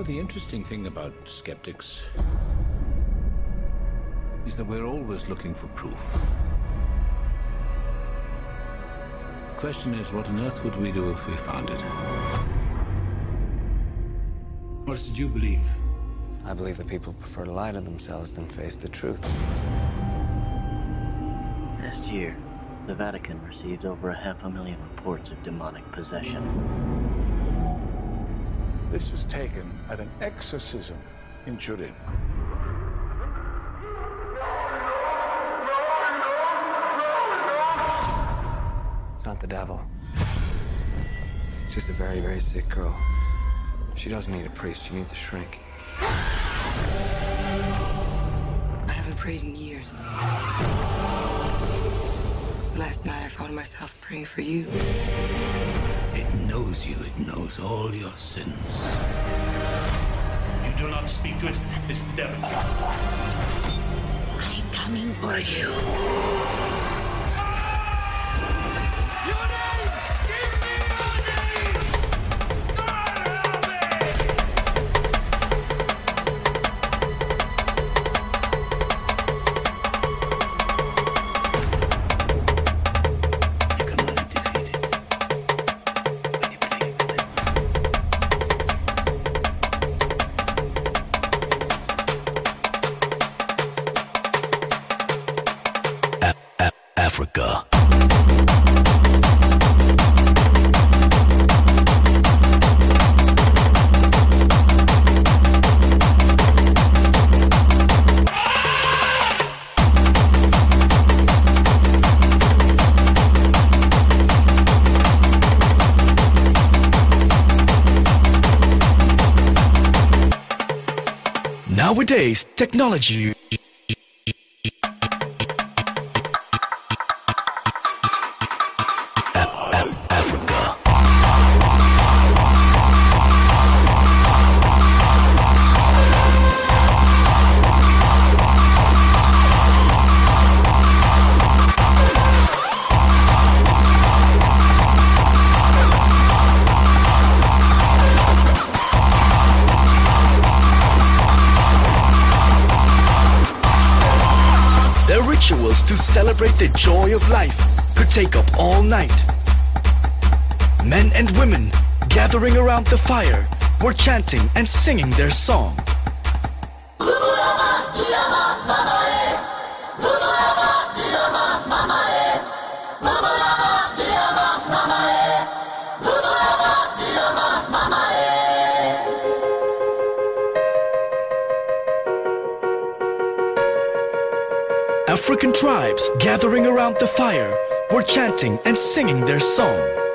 know, the interesting thing about skeptics is that we're always looking for proof. The question is, what on earth would we do if we found it? What did you believe? I believe that people prefer to lie to themselves than face the truth. Last year, the Vatican received over a half a million reports of demonic possession. This was taken at an exorcism in Turin. It's not the devil. It's just a very, very sick girl. She doesn't need a priest, she needs a shrink. I haven't prayed in years. Last night I found myself praying for you. It knows you, it knows all your sins. You do not speak to it, it's the devil. I'm coming for you. You technology the joy of life could take up all night. Men and women gathering around the fire were chanting and singing their song. Tribes gathering around the fire were chanting and singing their song.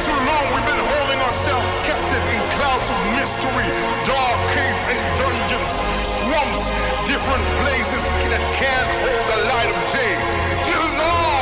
Too long we've been holding ourselves captive in clouds of mystery, dark caves and dungeons, swamps, different places that can't hold the light of day. This is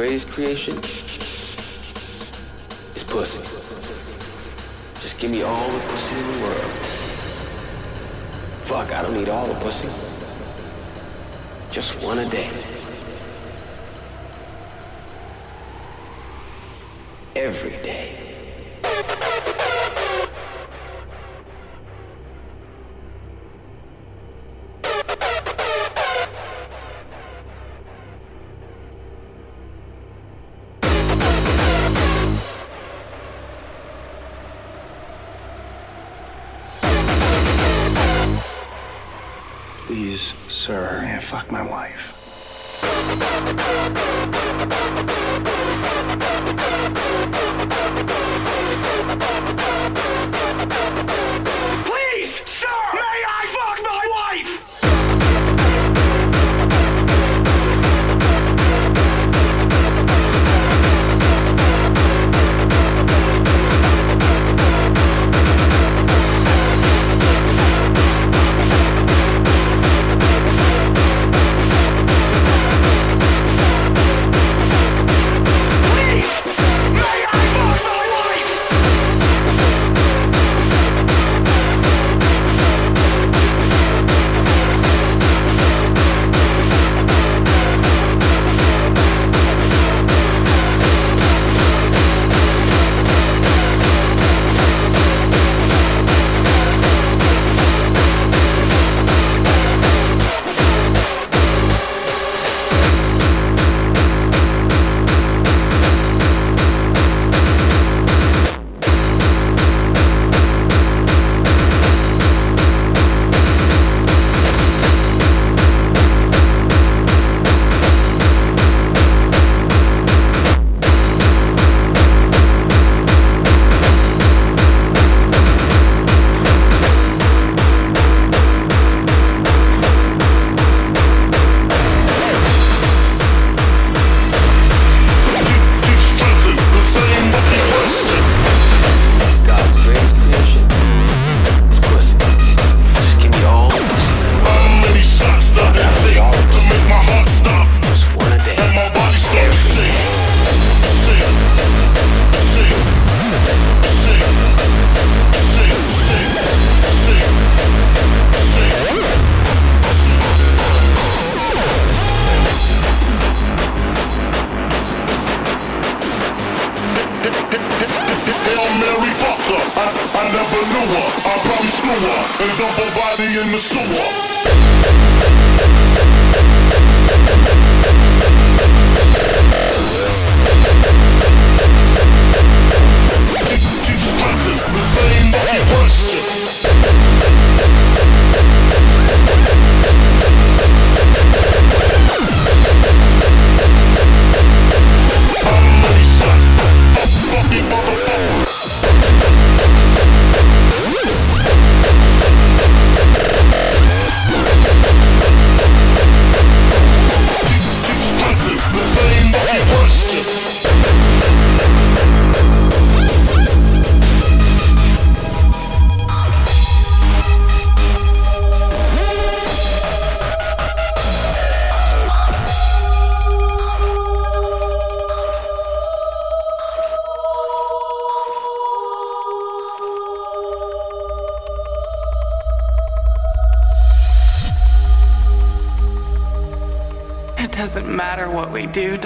greatest creation is pussy. Just give me all the pussy in the world. Fuck, I don't need all the pussy. Just one a day.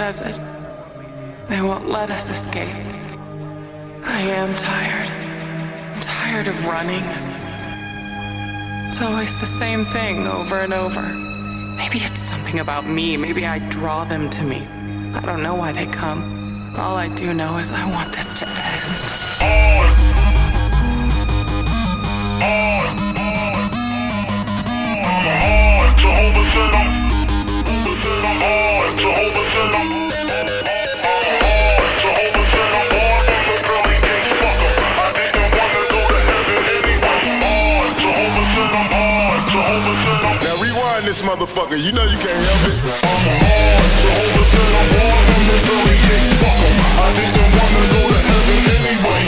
They won't let us escape. I am tired. I'm tired of running. It's always the same thing over and over. Maybe it's something about me. Maybe I draw them to me. I don't know why they come. All I do know is I want this to end. Jehovah motherfucker. You know you can't help it. I'm hard. Jehovah said I'm born from the girly gang fucker. I didn't wanna go to heaven anyway.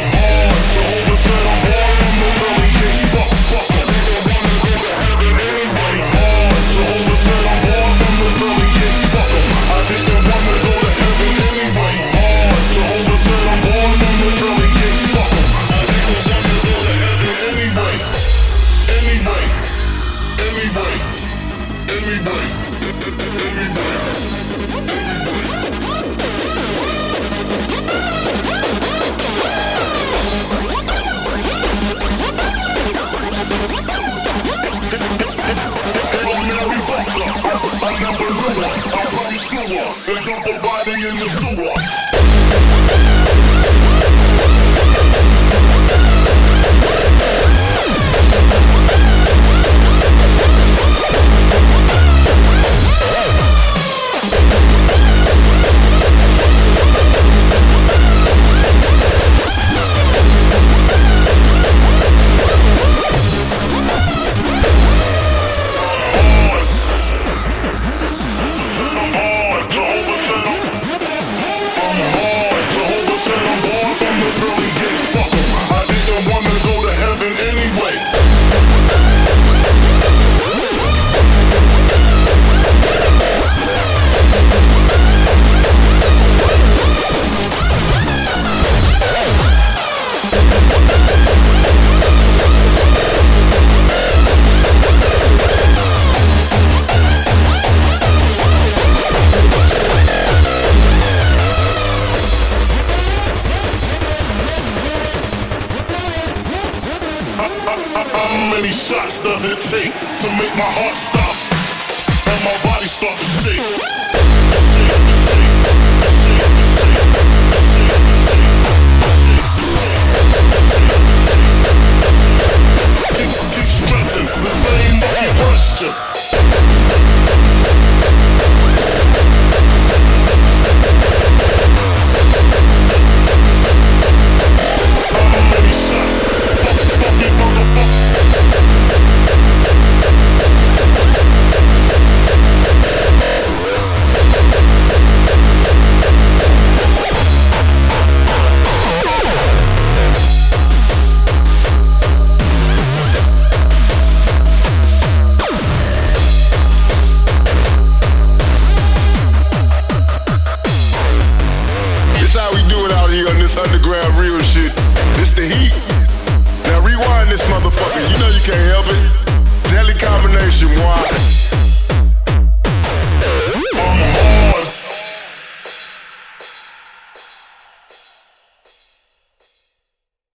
Dump a body in the sewer.